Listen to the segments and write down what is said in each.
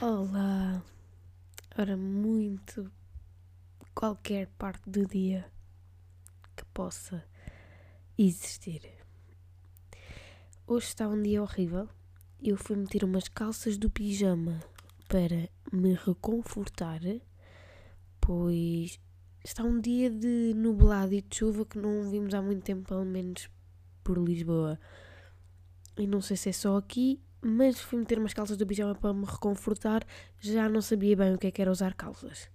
Olá! Ora, muito qualquer parte do dia que possa existir. Hoje está um dia horrível. Eu fui meter umas calças do pijama para me reconfortar, pois está um dia de nublado e de chuva que não vimos há muito tempo, pelo menos por Lisboa. E não sei se é só aqui, mas fui meter umas calças do pijama para me reconfortar. Já não sabia bem o que é que era usar calças.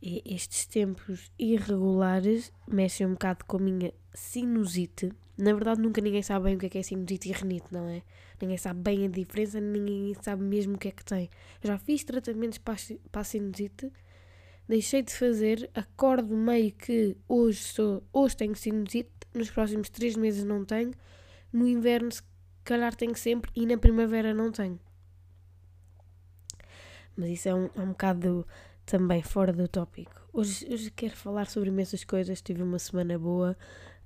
E estes tempos irregulares mexem um bocado com a minha sinusite. Na verdade, nunca ninguém sabe bem o que é que é sinusite e renite, não é? Ninguém sabe bem a diferença, ninguém sabe mesmo o que é que tem. Já fiz tratamentos para a sinusite, deixei de fazer, acordo meio que hoje sou, hoje tenho sinusite, nos próximos três meses não tenho, no inverno se calhar tenho sempre e na primavera não tenho. Mas isso é um, é um bocado também fora do tópico. Hoje, hoje quero falar sobre imensas coisas, tive uma semana boa.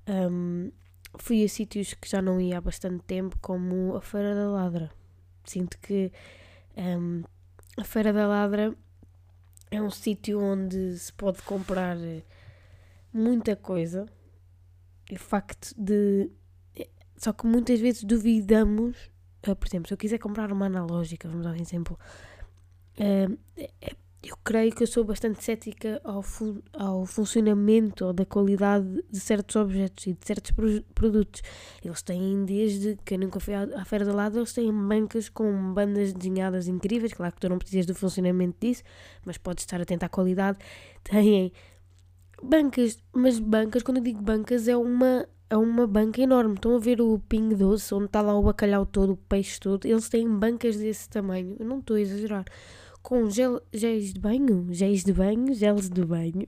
Um, fui a sítios que já não ia há bastante tempo, como a Feira da Ladra. Sinto que um, a Feira da Ladra é um sítio onde se pode comprar muita coisa. E o facto de. Só que muitas vezes duvidamos. Uh, por exemplo, se eu quiser comprar uma analógica, vamos dar um exemplo. Uh, eu creio que eu sou bastante cética ao, fu ao funcionamento ou da qualidade de certos objetos e de certos pro produtos. Eles têm, desde que eu nunca fui à, à Feira da Lado, eles têm bancas com bandas desenhadas incríveis. Claro que tu não precisas do funcionamento disso, mas podes estar atento à qualidade. Têm bancas, mas bancas, quando eu digo bancas, é uma, é uma banca enorme. Estão a ver o Ping Doce, onde está lá o bacalhau todo, o peixe todo. Eles têm bancas desse tamanho. Eu não estou a exagerar. Com gel, géis de banho, géis de banho, geles de banho,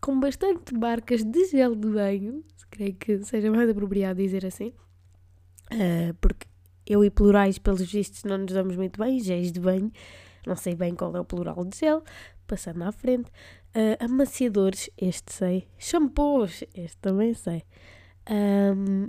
com bastante marcas de gel de banho, creio que seja mais apropriado dizer assim, uh, porque eu e plurais, pelos vistos, não nos damos muito bem, géis de banho, não sei bem qual é o plural de gel, passando à frente, uh, amaciadores, este sei, shampoos, este também sei. Um,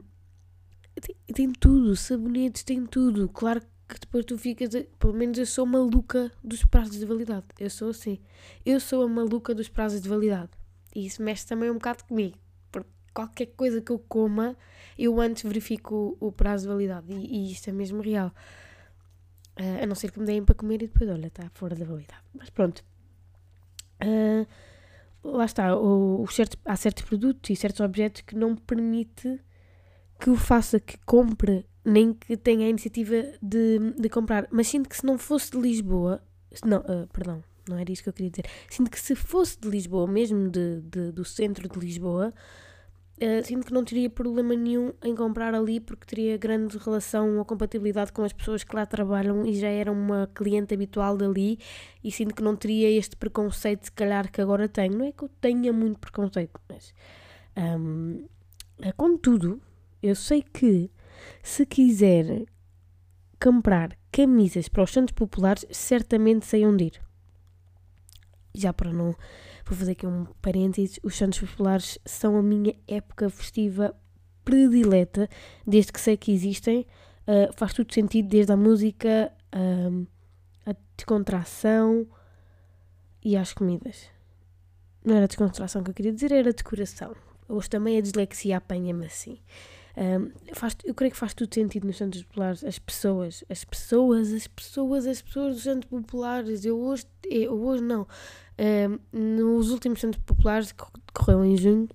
tem, tem, tudo, sabonetes, tem tudo. Claro que depois tu ficas. Pelo menos eu sou maluca dos prazos de validade. Eu sou assim. Eu sou a maluca dos prazos de validade. E isso mexe também um bocado comigo. Porque qualquer coisa que eu coma, eu antes verifico o, o prazo de validade. E, e isto é mesmo real. Uh, a não ser que me deem para comer e depois, olha, está fora da validade. Mas pronto. Uh, lá está. O, o certo, há certos produtos e certos objetos que não permite que o faça que compre nem que tenha a iniciativa de, de comprar. Mas sinto que se não fosse de Lisboa, não, uh, perdão, não era isso que eu queria dizer. Sinto que se fosse de Lisboa, mesmo de, de do centro de Lisboa, uh, sinto que não teria problema nenhum em comprar ali porque teria grande relação ou compatibilidade com as pessoas que lá trabalham e já era uma cliente habitual dali e sinto que não teria este preconceito, se calhar, que agora tenho. Não é que eu tenha muito preconceito, mas. Um, contudo, eu sei que se quiser comprar camisas para os Santos Populares, certamente sei onde ir. Já para não. Vou fazer aqui um parênteses: os Santos Populares são a minha época festiva predileta, desde que sei que existem. Uh, faz tudo sentido, desde a música, a descontração e às comidas. Não era descontração que eu queria dizer, era decoração. Hoje também a dislexia apanha-me assim. Um, faz, eu creio que faz tudo sentido nos Santos Populares, as pessoas, as pessoas, as pessoas, as pessoas dos Santos Populares. Eu hoje, eu hoje não, um, nos últimos Santos Populares que correu em junho,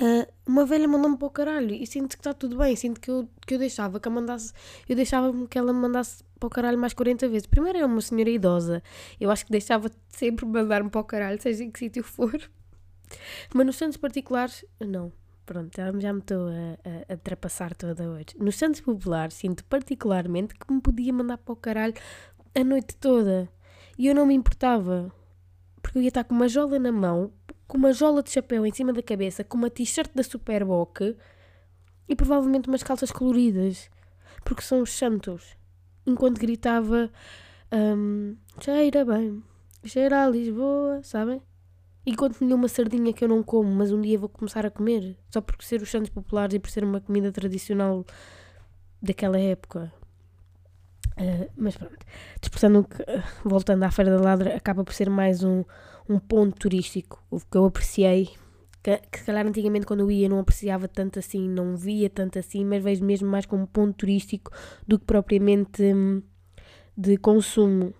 uh, uma velha mandou-me para o caralho e sinto que está tudo bem. Sinto que eu, que eu deixava que mandasse, eu deixava que ela me mandasse para o caralho mais 40 vezes. Primeiro era uma senhora idosa, eu acho que deixava sempre mandar-me para o caralho, seja em que sítio for. Mas nos Santos particulares, não. Pronto, já, me estou a, a, a ultrapassar toda hoje. Nos Santos Populares, sinto particularmente que me podia mandar para o caralho a noite toda. E eu não me importava. Porque eu ia estar com uma jola na mão, com uma jola de chapéu em cima da cabeça, com uma t-shirt da Superboc e provavelmente umas calças coloridas. Porque são os santos. Enquanto gritava: um, Cheira bem, cheira a Lisboa, sabem? Enquanto tinha uma sardinha que eu não como, mas um dia vou começar a comer, só por ser os santos populares e por ser uma comida tradicional daquela época. Uh, mas pronto, dispersando uh, voltando à Feira da Ladra, acaba por ser mais um, um ponto turístico, o que eu apreciei, que, que se calhar antigamente quando eu ia não apreciava tanto assim, não via tanto assim, mas vejo mesmo mais como ponto turístico do que propriamente hum, de consumo.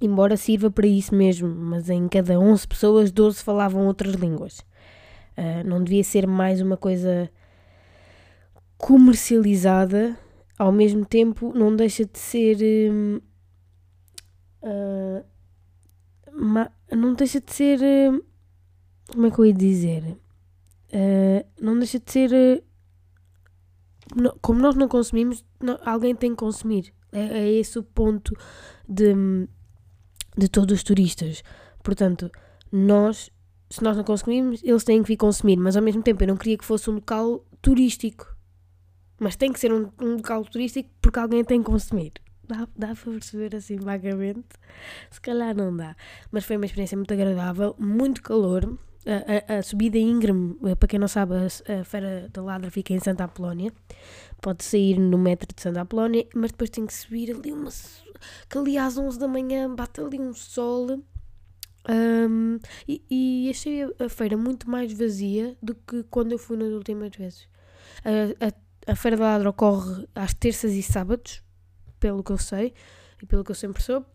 Embora sirva para isso mesmo, mas em cada 11 pessoas, 12 falavam outras línguas. Uh, não devia ser mais uma coisa comercializada ao mesmo tempo não deixa de ser. Uh, ma, não deixa de ser. Uh, como é que eu ia dizer? Uh, não deixa de ser. como nós não consumimos, não, alguém tem que consumir. É, é esse o ponto de, de todos os turistas. Portanto, nós, se nós não consumimos, eles têm que vir consumir. Mas ao mesmo tempo, eu não queria que fosse um local turístico mas tem que ser um, um local turístico porque alguém tem que consumir. Dá, dá para perceber assim vagamente? Se calhar não dá. Mas foi uma experiência muito agradável, muito calor. A, a, a subida íngreme, eh, para quem não sabe, a, a Feira da Ladra fica em Santa Apolónia. Pode sair no metro de Santa Apolónia, mas depois tem que subir ali uma. Que ali às 11 da manhã bate ali um sol. Um, e, e, achei a feira muito mais vazia do que quando eu fui nas últimas vezes. A, a a Feira da Ladra ocorre às terças e sábados, pelo que eu sei e pelo que eu sempre soube.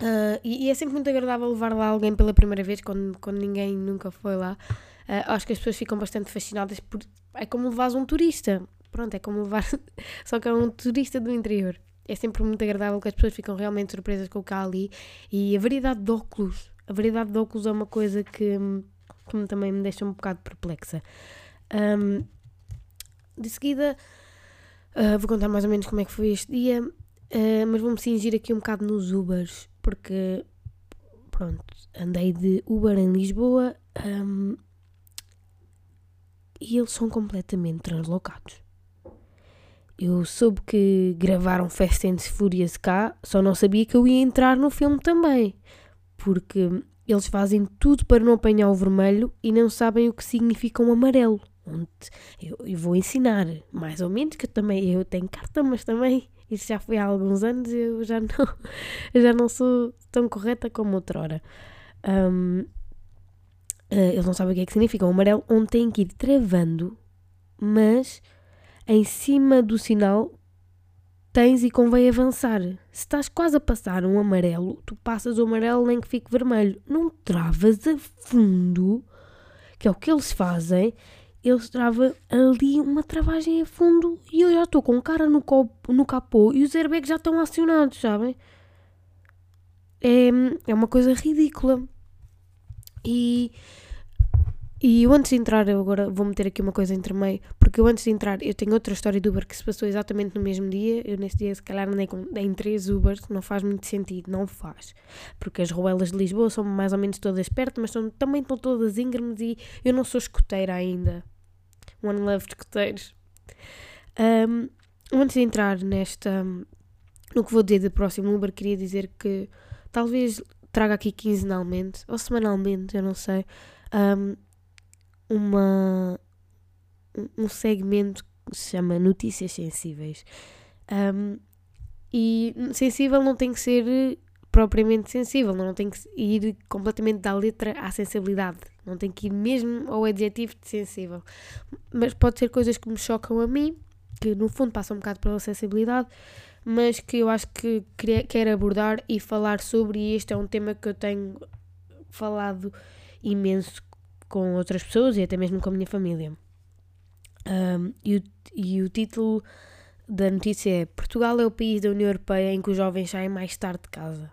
Uh, e, e, é sempre muito agradável levar lá alguém pela primeira vez, quando, quando ninguém nunca foi lá. Uh, acho que as pessoas ficam bastante fascinadas por. É como levar um turista. Pronto, é como levar. Só que é um turista do interior. É sempre muito agradável que as pessoas ficam realmente surpresas com o que há ali. E a variedade de óculos. A variedade de óculos é uma coisa que, que também me deixa um bocado perplexa. Um, de seguida, uh, vou contar mais ou menos como é que foi este dia, uh, mas vou-me cingir aqui um bocado nos Ubers, porque, pronto, andei de Uber em Lisboa um, e eles são completamente translocados. Eu soube que gravaram Fast and Furious cá, só não sabia que eu ia entrar no filme também, porque eles fazem tudo para não apanhar o vermelho e não sabem o que significa um amarelo onde eu, eu, vou ensinar, mais ou menos, que eu também eu tenho carta, mas também isso já foi há alguns anos e eu já não, já não sou tão correta como outrora. Um, eh, eles não sabem o que é que significa. O amarelo onde tem que ir travando, mas em cima do sinal tens e convém avançar. Se estás quase a passar um amarelo, tu passas o amarelo nem que fique vermelho. Não travas a fundo, que é o que eles fazem, eles travam ali uma travagem a fundo e eu já estou com cara no, copo, no capô e os airbags já estão acionados, sabem? É, é uma coisa ridícula. E, e eu antes de entrar, eu agora vou meter aqui uma coisa entre meio, porque eu antes de entrar, eu tenho outra história de Uber que se passou exatamente no mesmo dia. Eu nesse dia, se calhar, andei com, em três Ubers, não faz muito sentido, não faz. Porque as ruelas de Lisboa são mais ou menos todas perto, mas são, também estão todas íngremes e eu não sou escoteira ainda. One Love Escoteiros. Um, antes de entrar nesta. no que vou dizer do próximo Uber, queria dizer que talvez traga aqui quinzenalmente ou semanalmente, eu não sei, um, uma, um segmento que se chama Notícias Sensíveis. Um, e sensível não tem que ser propriamente sensível, não tem que ir completamente da letra à sensibilidade, não tem que ir mesmo ao adjetivo de sensível. Mas pode ser coisas que me chocam a mim, que no fundo passam um bocado pela sensibilidade, mas que eu acho que quero abordar e falar sobre, e este é um tema que eu tenho falado imenso com outras pessoas e até mesmo com a minha família. Um, e, o, e o título da notícia é Portugal é o país da União Europeia em que os jovens saem mais tarde de casa.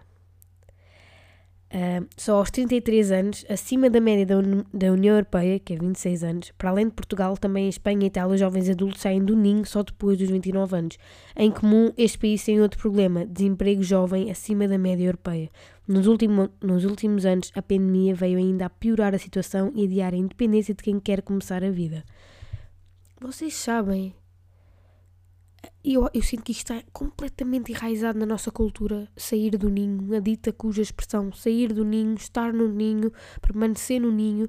Só aos 33 anos, acima da média da, Un da União Europeia, que é 26 anos, para além de Portugal, também em Espanha e Itália, os jovens adultos saem do ninho só depois dos 29 anos. Em comum, este país tem outro problema: desemprego jovem acima da média europeia. Nos, último, nos últimos anos, a pandemia veio ainda a piorar a situação e adiar a independência de quem quer começar a vida. Vocês sabem eu, eu sinto que isto está completamente enraizado na nossa cultura. Sair do ninho, a dita cuja expressão sair do ninho, estar no ninho, permanecer no ninho.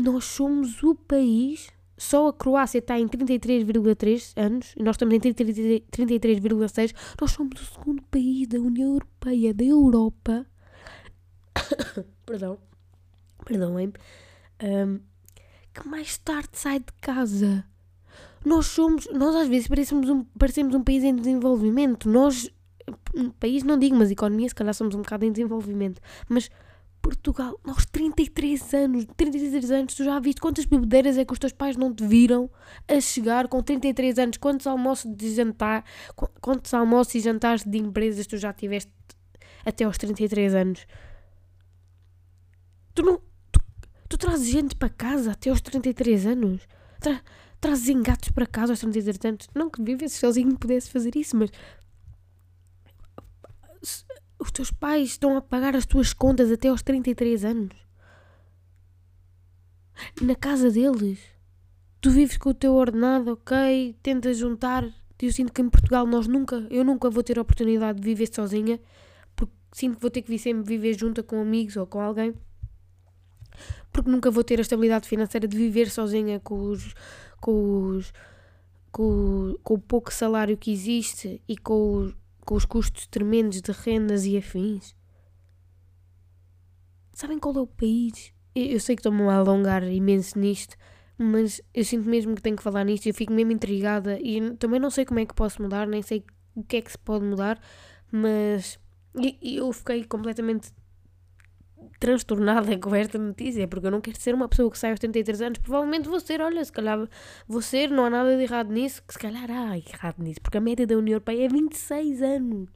Nós somos o país só a Croácia está em 33,3 anos e nós estamos em 33,6. Nós somos o segundo país da União Europeia, da Europa. Perdão. Perdoem-me. Um, que mais tarde sai de casa. Nós somos, nós às vezes parecemos um, parecemos um país em desenvolvimento. Nós, um país não digo, mas economia se calhar somos um bocado em desenvolvimento. Mas Portugal, nós 33 anos, 33 anos, tu já viste quantas bebedeiras é que os teus pais não te viram a chegar com 33 anos? Quantos almoços de jantar, quantos almoços e jantares de empresas tu já tiveste até aos 33 anos? Tu não. Tu, tu trazes gente para casa até aos 33 anos? Tra, trazes engatos para casa aos 33 anos? Não que vivesses sozinho pudesse fazer isso, mas os teus pais estão a pagar as tuas contas até aos 33 anos. Na casa deles. Tu vives com o teu ordenado, ok? Tentas juntar. Eu sinto que em Portugal nós nunca, eu nunca vou ter a oportunidade de viver sozinha, porque sinto que vou ter que sempre viver junto com amigos ou com alguém, porque nunca vou ter a estabilidade financeira de viver sozinha com os, com os, com, com o pouco salário que existe e com os, com os custos tremendos de rendas e afins. Sabem qual é o país? Eu, sei que estou-me a alongar imenso nisto, mas eu sinto mesmo que tenho que falar nisto eu fico mesmo intrigada e também não sei como é que posso mudar, nem sei o que é que se pode mudar, mas eu fiquei completamente transtornada com esta notícia, porque eu não quero ser uma pessoa que sai aos 33 anos. Provavelmente vou ser, olha, se calhar vou ser, não há nada de errado nisso, que se calhar há errado nisso, porque a média da União Europeia é 26 anos.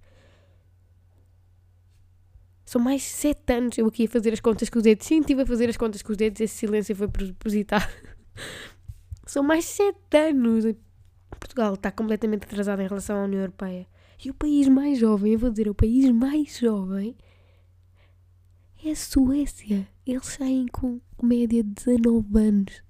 São mais 7 anos eu aqui a fazer as contas com os dedos. Sim, estive a fazer as contas com os dedos, esse silêncio foi propositado. São mais 7 anos. Portugal está completamente atrasado em relação à União Europeia. E o país mais jovem, eu vou dizer, o país mais jovem é a Suécia. Eles saem com média de 19 anos.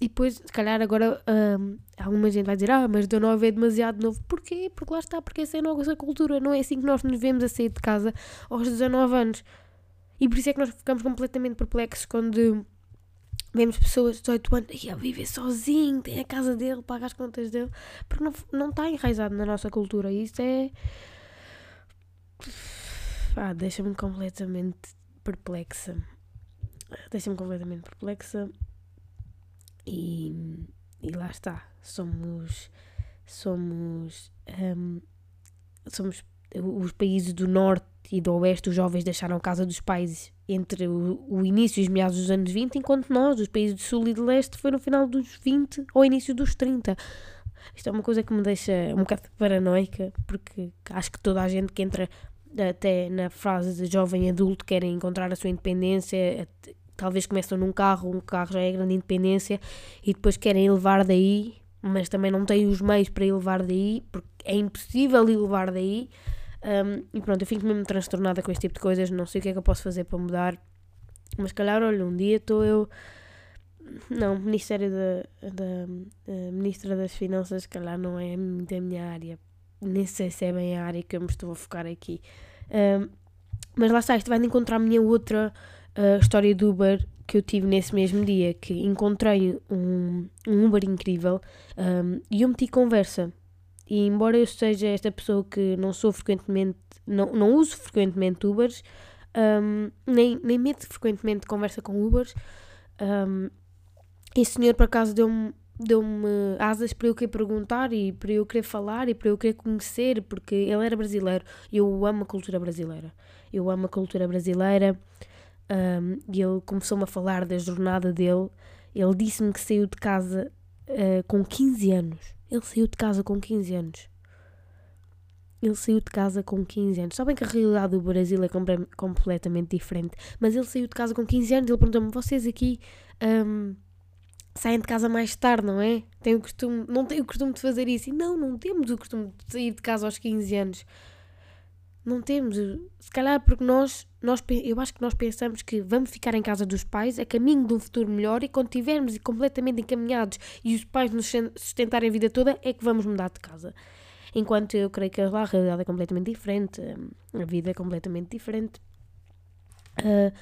E depois, se calhar agora hum, alguma gente vai dizer, ah, mas 19 é demasiado novo. Porquê? Porque lá está, porque essa é a nossa cultura. Não é assim que nós nos vemos a sair de casa aos 19 anos. E por isso é que nós ficamos completamente perplexos quando vemos pessoas de 18 anos e a viver sozinho, tem a casa dele, paga as contas dele. Porque não, não está enraizado na nossa cultura. Isso é ah, deixa-me completamente perplexa. Deixa-me completamente perplexa. E, e lá está. Somos. Somos. Um, somos os países do norte e do oeste, os jovens deixaram a casa dos pais entre o, o, início e os meados dos anos 20, enquanto nós, os países do sul e do leste, foi no final dos 20 ou início dos 30. Isto é uma coisa que me deixa um bocado paranoica, porque acho que toda a gente que entra até na frase de jovem adulto, querem encontrar a sua independência, talvez começam num carro, um carro já é grande independência, e depois querem elevar daí, mas também não têm os meios para elevar daí, porque é impossível elevar daí. Um, e pronto, eu fico mesmo transtornada com este tipo de coisas, não sei o que é que eu posso fazer para mudar, mas calhar, olha, um dia estou eu. Não, Ministério da, Ministra das Finanças, calhar não é da minha área, nem sei se é bem a área que eu me estou a focar aqui. Um, mas lá está, isto vai encontrar a minha outra uh, história do Uber que eu tive nesse mesmo dia, que encontrei um, um Uber incrível um, e eu meti conversa. E embora eu seja esta pessoa que não sou frequentemente, não, não uso frequentemente Ubers, um, nem, nem meto frequentemente conversa com Ubers, um, esse senhor por acaso deu-me deu-me asas para eu querer perguntar e para eu querer falar e para eu querer conhecer, porque ele era brasileiro e eu amo a cultura brasileira. Eu amo a cultura brasileira um, e ele começou-me a falar da jornada dele. Ele disse-me que saiu de casa uh, com 15 anos. Ele saiu de casa com 15 anos. Ele saiu de casa com 15 anos. Sabem que a realidade do Brasil é completamente diferente. Mas ele saiu de casa com 15 anos. Ele perguntou-me: vocês aqui. Um, saem de casa mais tarde, não é? Tem o costume, não tem o costume de fazer isso. E não, não temos o costume de sair de casa aos 15 anos. Não temos. Se calhar porque nós, nós, eu acho que nós pensamos que vamos ficar em casa dos pais a caminho de um futuro melhor e quando estivermos completamente encaminhados e os pais nos sustentarem a vida toda é que vamos mudar de casa. Enquanto eu creio que lá a realidade é completamente diferente, a vida é completamente diferente. Uh,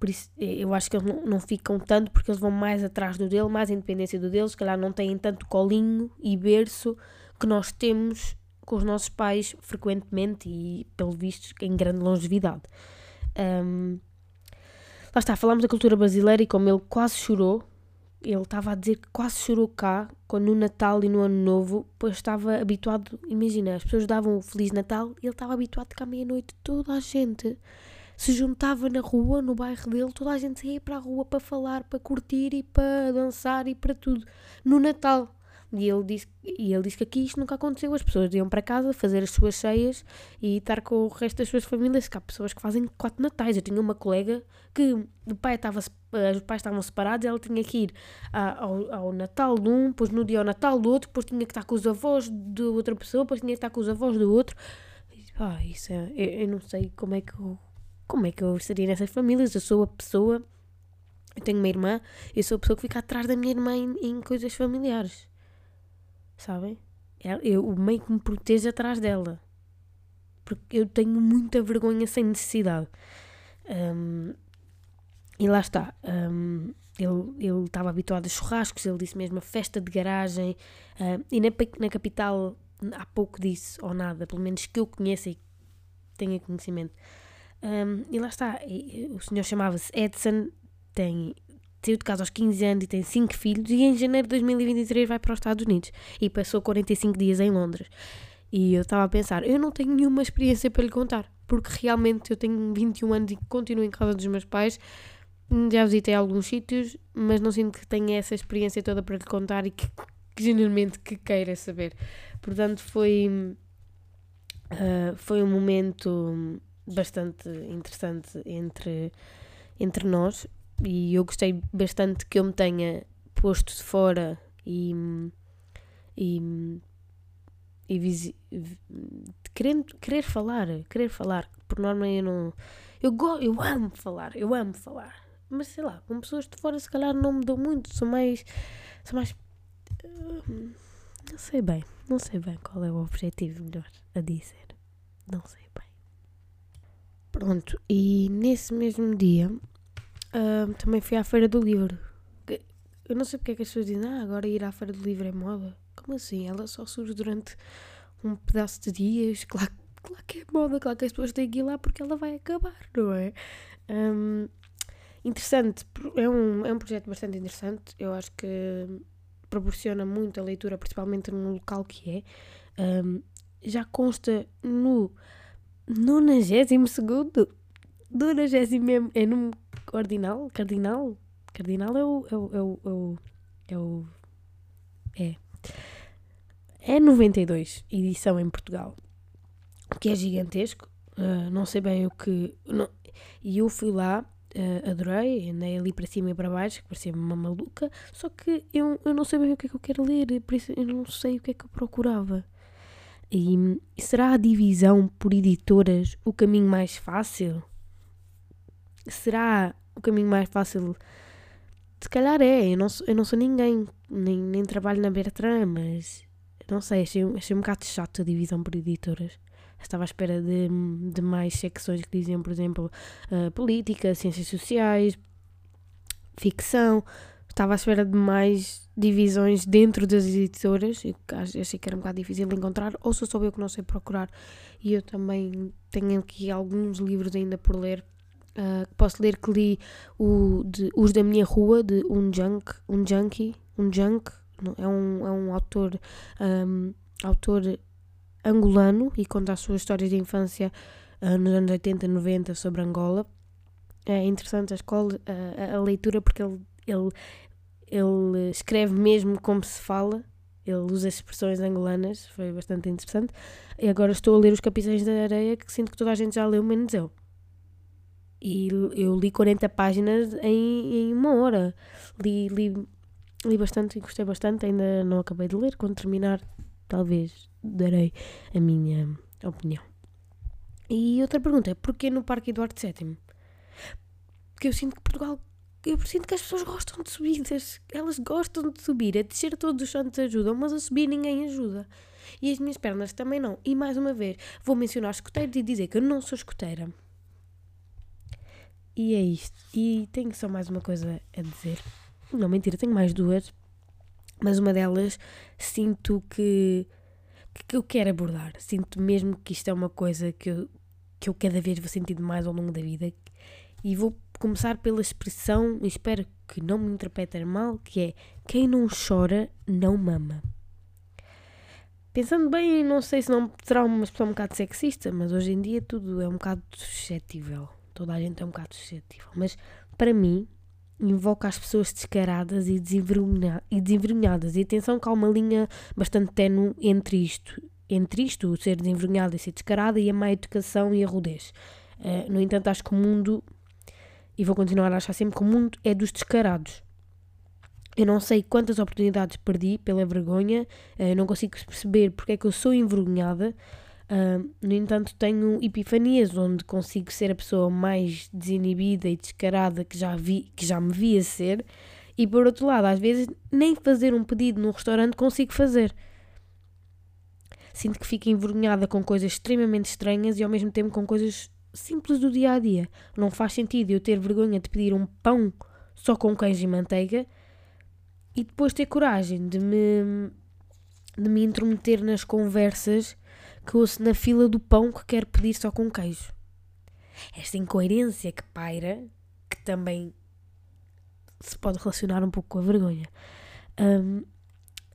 Por isso, eu acho que eles não, não ficam tanto porque eles vão mais atrás do dele, mais independência do deles, se calhar não têm tanto colinho e berço que nós temos com os nossos pais frequentemente e, pelo visto, em grande longevidade. Um, lá está, falamos da cultura brasileira e como ele quase chorou, ele estava a dizer que quase chorou cá, quando no Natal e no Ano Novo, pois estava habituado, imagina, as pessoas davam o Feliz Natal e ele estava habituado que à meia-noite toda a gente se juntava na rua, no bairro dele, toda a gente ia para a rua para falar, para curtir e para dançar e para tudo, no Natal. E ele disse, e ele disse que aqui isto nunca aconteceu. As pessoas iam para casa fazer as suas cheias e estar com o resto das suas famílias. Que há pessoas que fazem quatro natais. Eu tinha uma colega que o pai estava, os pais estavam separados, ela tinha que ir ao, ao Natal de um, depois no dia ao Natal do outro, depois tinha que estar com os avós de outra pessoa, depois tinha que estar com os avós do outro. Ah, isso é, eu, eu não sei como é que como é que eu estaria nessas famílias. Eu sou a pessoa, eu tenho uma irmã, eu sou a pessoa que fica atrás da minha irmã em, em coisas familiares sabem? Eu meio que me protejo atrás dela. Porque eu tenho muita vergonha sem necessidade. Um, e lá está. Um, ele estava habituado a churrascos, ele disse mesmo a festa de garagem. E na, na capital há pouco disso, ou nada, pelo menos que eu conheça e tenha conhecimento. Um, e lá está, o senhor chamava-se Edson, tem saiu de casa aos 15 anos e tem 5 filhos e em janeiro de 2023 vai para os Estados Unidos e passou 45 dias em Londres. E eu estava a pensar, eu não tenho nenhuma experiência para lhe contar, porque realmente eu tenho 21 anos e continuo em casa dos meus pais. Já visitei alguns sítios, mas não sinto que tenha essa experiência toda para lhe contar e que, que que queira saber. Portanto, foi, uh, foi um momento bastante interessante entre, entre nós e eu gostei bastante que eu me tenha posto de fora e, e, e visi, querendo, querer falar, querer falar, por norma eu não. Eu, go, eu amo falar, eu amo falar. Mas sei lá, com pessoas de fora se calhar não me dou muito, sou mais. Sou mais. Uh, não sei bem, não sei bem qual é o objetivo melhor a dizer. Não sei bem. Pronto, e nesse mesmo dia Uh, também fui à Feira do Livro. Eu não sei porque é que as pessoas dizem, ah, agora ir à Feira do Livro é moda. Como assim? Ela só surge durante um pedaço de dias. Claro, claro que é moda, claro que as pessoas têm que ir lá porque ela vai acabar, não é? Um, interessante, é um, é um projeto bastante interessante. Eu acho que proporciona muito a leitura, principalmente no local que é. Um, já consta no 92 segundo, 92 é no Cardinal? Cardinal? Cardinal é o. É o. É o. É, o, é. é 92, edição em Portugal. Que é gigantesco. Uh, não sei bem o que. E eu fui lá, uh, adorei, andei ali para cima e para baixo, que parecia uma maluca. Só que eu, eu não sei bem o que é que eu quero ler, por isso eu não sei o que é que eu procurava. E, será a divisão por editoras o caminho mais fácil? Será o caminho mais fácil. Se calhar é, eu não sou, eu não sou ninguém, nem, nem trabalho na Bertrand, mas não sei, achei, achei um bocado chato a divisão por editoras. Estava à espera de, de mais secções que diziam, por exemplo, uh, política, ciências sociais, ficção. Estava à espera de mais divisões dentro das editoras. Eu achei que era um bocado difícil de encontrar, ou sou só eu que não sei procurar. E eu também tenho aqui alguns livros ainda por ler Uh, posso ler que li o de Os da Minha Rua, de um junk, um junkie, um junk, é um, é um autor, um, autor angolano e conta as suas histórias de infância uh, nos anos 80, 90 sobre Angola. É interessante a, escola, a, a leitura porque ele, ele, ele escreve mesmo como se fala, ele usa expressões angolanas, foi bastante interessante. E agora estou a ler Os Capitães da Areia, que sinto que toda a gente já leu, menos eu. E eu li 40 páginas em, em uma hora. Li, li, li bastante e gostei bastante. Ainda não acabei de ler. Quando terminar, talvez darei a minha opinião. E outra pergunta é: porquê no Parque Eduardo VII? Porque eu sinto que Portugal. Eu sinto que as pessoas gostam de subidas. Elas gostam de subir. A descer todos os santos ajudam, mas a subir ninguém ajuda. E as minhas pernas também não. E mais uma vez, vou mencionar escuteiros e dizer que eu não sou escoteira e é isto. E tenho só mais uma coisa a dizer. Não, mentira, tenho mais duas. Mas uma delas sinto que, que eu quero abordar. Sinto mesmo que isto é uma coisa que eu, que eu cada vez vou sentindo mais ao longo da vida. E vou começar pela expressão, e espero que não me interpretem mal, que é quem não chora não mama. Pensando bem, não sei se não será uma expressão um bocado sexista, mas hoje em dia tudo é um bocado suscetível. Toda a gente é um bocado suscetível. Mas para mim, invoca as pessoas descaradas e, e desenvergonhadas. E atenção que há uma linha bastante tenue entre isto, entre isto, o ser desenvergonhada e ser descarada, e a má educação e a rudez. Uh, no entanto, acho que o mundo, e vou continuar a achar sempre que o mundo é dos descarados. Eu não sei quantas oportunidades perdi pela vergonha, uh, não consigo perceber porque é que eu sou envergonhada. No entanto, tenho epifanias onde consigo ser a pessoa mais desinibida e descarada que já, vi, que já me via ser, e por outro lado, às vezes nem fazer um pedido num restaurante consigo fazer. Sinto que fico envergonhada com coisas extremamente estranhas e ao mesmo tempo com coisas simples do dia a dia. Não faz sentido eu ter vergonha de pedir um pão só com queijo e manteiga e depois ter coragem de me, de me intrometer nas conversas que ouço na fila do pão que quero pedir só com queijo. Esta incoerência que paira, que também se pode relacionar um pouco com a vergonha. Um,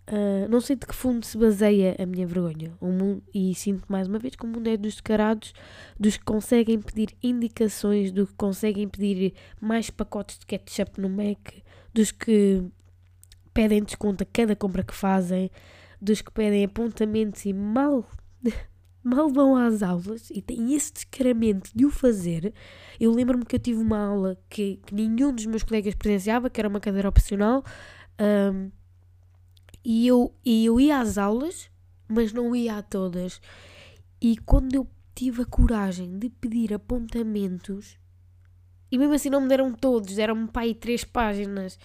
ah, não sei de que fundo se baseia a minha vergonha. O mundo, e sinto mais uma vez que o mundo é dos descarados, dos que conseguem pedir indicações, dos que conseguem pedir mais pacotes de ketchup no Mac, dos que pedem desconto a cada compra que fazem, dos que pedem apontamentos e mal mal vão às aulas e têm esse descaramento de o fazer. Eu lembro-me que eu tive uma aula que, que, nenhum dos meus colegas presenciava, que era uma cadeira opcional, um, e, eu, e eu ia às aulas, mas não ia a todas. E quando eu tive a coragem de pedir apontamentos, e mesmo assim não me deram todos, deram-me aí três páginas,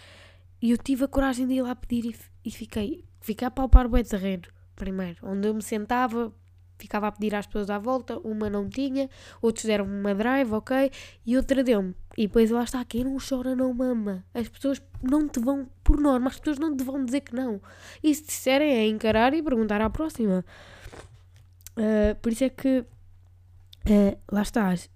e eu tive a coragem de ir lá pedir e, e fiquei, fiquei a palpar o terreno primeiro, onde eu me sentava, ficava a pedir às pessoas à volta, uma não tinha, outros deram-me uma drive, ok, e outra deu-me. E depois lá está, quem não chora não mama. As pessoas não te vão, por norma, as pessoas não te vão dizer que não. E se disserem é encarar e perguntar à próxima. Uh, por isso é que, uh, lá estás,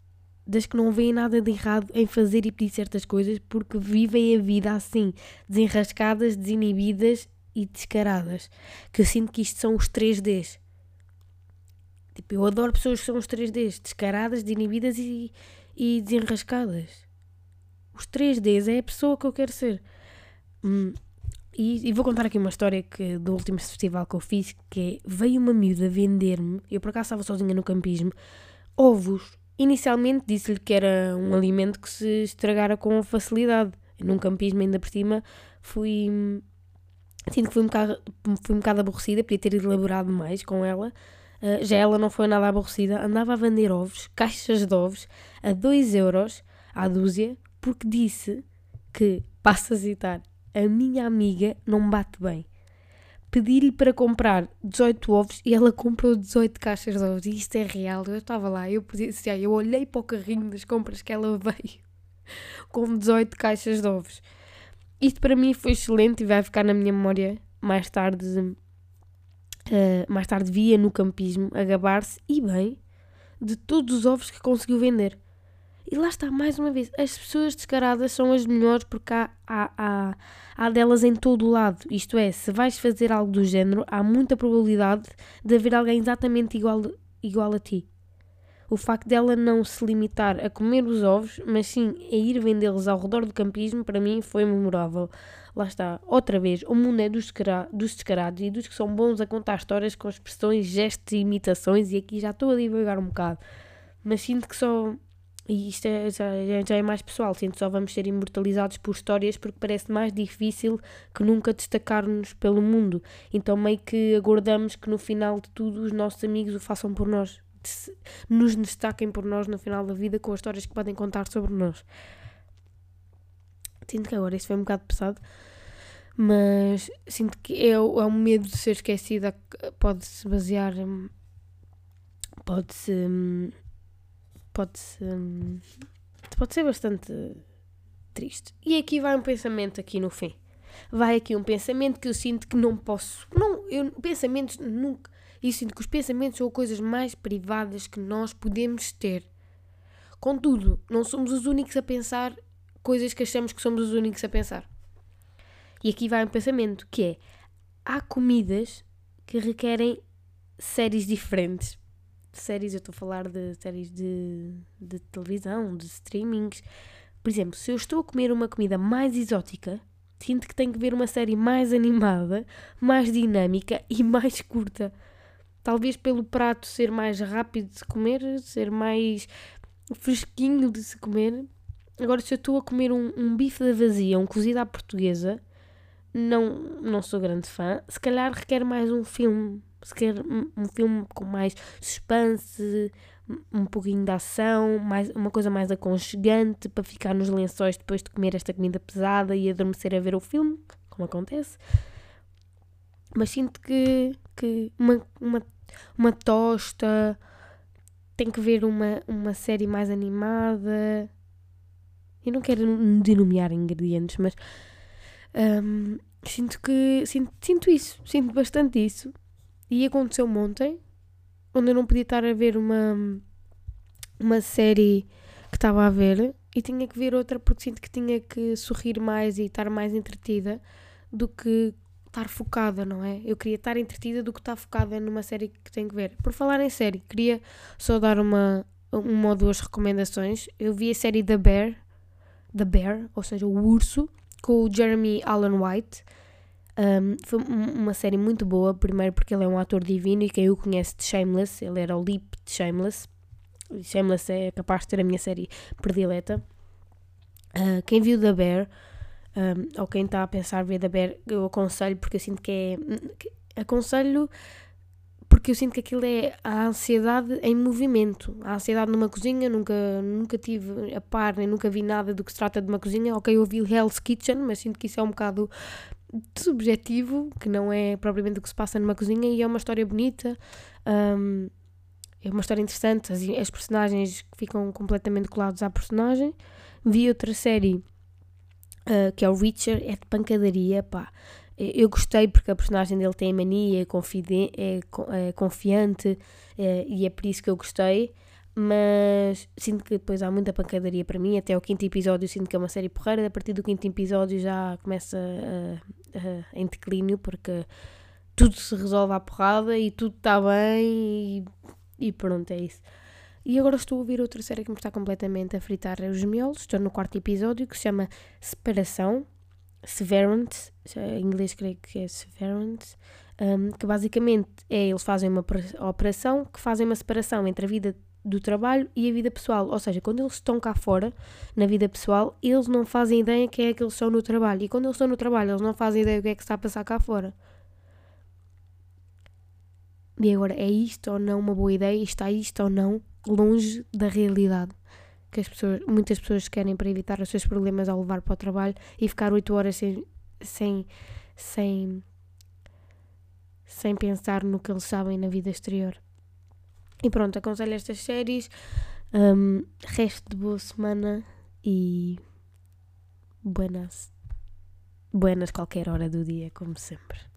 das que não veem nada de errado em fazer e pedir certas coisas porque vivem a vida assim, desenrascadas, desinibidas e descaradas. Que eu sinto que isto são os 3Ds. Tipo, eu adoro pessoas que são os 3Ds, descaradas, desinibidas e, e desenrascadas. Os 3Ds é a pessoa que eu quero ser. Hum, e, e, vou contar aqui uma história que, do último festival que eu fiz, que é, veio uma miúda vender-me, eu por acaso estava sozinha no campismo, ovos. Inicialmente disse-lhe que era um alimento que se estragara com facilidade. Num campismo ainda por cima fui Sinto que fui um bocado, fui um bocado aborrecida, podia ter elaborado mais com ela. Uh, já ela não foi nada aborrecida, andava a vender ovos, caixas de ovos, a 2 euros à dúzia, porque disse que, passo a citar, a minha amiga não bate bem. Pedi-lhe para comprar 18 ovos e ela comprou 18 caixas de ovos. E isto é real, eu estava lá, eu, eu olhei para o carrinho das compras que ela veio com 18 caixas de ovos. Isto para mim foi excelente e vai ficar na minha memória mais tarde. Uh, mais tarde via no campismo a gabar-se e bem de todos os ovos que conseguiu vender. E lá está, mais uma vez, as pessoas descaradas são as melhores porque há, há, há, há delas em todo o lado. Isto é, se vais fazer algo do género, há muita probabilidade de haver alguém exatamente igual, igual a ti. O facto dela não se limitar a comer os ovos, mas sim a ir vendê-los ao redor do campismo, para mim foi memorável. Lá está, outra vez, o mundo é dos, dos descarados e dos que são bons a contar histórias com expressões, gestos e imitações, e aqui já estou a divagar um bocado. Mas sinto que só. E isto é, já, já é mais pessoal, sinto que só vamos ser imortalizados por histórias porque parece mais difícil que nunca destacar-nos pelo mundo. Então meio que aguardamos que no final de tudo os nossos amigos o façam por nós nos destaquem por nós no final da vida com as histórias que podem contar sobre nós. Sinto que agora isso foi um bocado pesado, mas sinto que é, é um medo de ser esquecida, pode-se basear, pode-se, pode-se pode ser bastante triste. E aqui vai um pensamento aqui no fim. Vai aqui um pensamento que eu sinto que não posso. Não, eu, pensamentos nunca. Eu sinto que os pensamentos são coisas mais privadas que nós podemos ter. Contudo, não somos os únicos a pensar coisas que achamos que somos os únicos a pensar. E aqui vai um pensamento que é: há comidas que requerem séries diferentes. Séries, eu estou a falar de séries de, de televisão, de streamings. Por exemplo, se eu estou a comer uma comida mais exótica, sinto que tenho que ver uma série mais animada, mais dinâmica e mais curta. Talvez pelo prato ser mais rápido de se comer, ser mais fresquinho de se comer. Agora, se eu estou a comer um, um bife da vazia, um cozido à portuguesa, não, não sou grande fã. Se calhar requer mais um filme. Se quer um, um filme com mais suspense, um pouquinho de ação, mais, uma coisa mais aconchegante para ficar nos lençóis depois de comer esta comida pesada e adormecer a ver o filme, como acontece. Mas sinto que, que uma, uma, uma tosta tem que ver uma, uma série mais animada. Eu não quero denominar ingredientes, mas um, sinto que. Sinto, sinto isso, sinto bastante isso. E aconteceu ontem, onde eu não podia estar a ver uma, uma série que estava a ver e tinha que ver outra porque sinto que tinha que sorrir mais e estar mais entretida do que estar focada, não é? Eu queria estar entretida do que estar focada numa série que tenho que ver. Por falar em série, queria só dar uma, uma ou duas recomendações. Eu vi a série The Bear, The Bear, ou seja, o urso, com o Jeremy Allen White. Um, foi uma série muito boa, primeiro porque ele é um ator divino e quem o conhece de Shameless, ele era o Leap de Shameless. Shameless é capaz de ter a minha série predileta. Uh, quem viu The Bear um, ou quem está a pensar ver da Bear, eu aconselho porque eu sinto que é. Que, aconselho porque eu sinto que aquilo é a ansiedade em movimento. A ansiedade numa cozinha, nunca, nunca tive a par, nem nunca vi nada do que se trata de uma cozinha. Ok, eu ouvi Hell's Kitchen, mas sinto que isso é um bocado subjetivo, que não é propriamente o que se passa numa cozinha e é uma história bonita. Um, é uma história interessante, as, as personagens ficam completamente colados à personagem. Vi outra série uh, que é o Richard, é de pancadaria, pá. Eu gostei porque a personagem dele tem mania, é, confide é, é confiante é, e é por isso que eu gostei. Mas sinto que depois há muita pancadaria para mim. Até o quinto episódio sinto que é uma série porreira. A partir do quinto episódio já começa a, a, em declínio porque tudo se resolve à porrada e tudo está bem e, e pronto, é isso. E agora estou a ouvir outra série que me está completamente a fritar os miolos. Estou no quarto episódio que se chama Separação, Severance, em inglês creio que é Severance, um, que basicamente é eles fazem uma operação que fazem uma separação entre a vida do trabalho e a vida pessoal. Ou seja, quando eles estão cá fora, na vida pessoal, eles não fazem ideia quem é que eles são no trabalho. E quando eles estão no trabalho, eles não fazem ideia do que é que está a passar cá fora. E agora, é isto ou não uma boa ideia? Está isto ou não longe da realidade que as pessoas, muitas pessoas querem para evitar os seus problemas ao levar para o trabalho e ficar 8 horas sem, sem, sem, sem pensar no que eles sabem na vida exterior. E pronto, aconselho estas séries. Um, resto de boa semana e buenas. Buenas qualquer hora do dia, como sempre.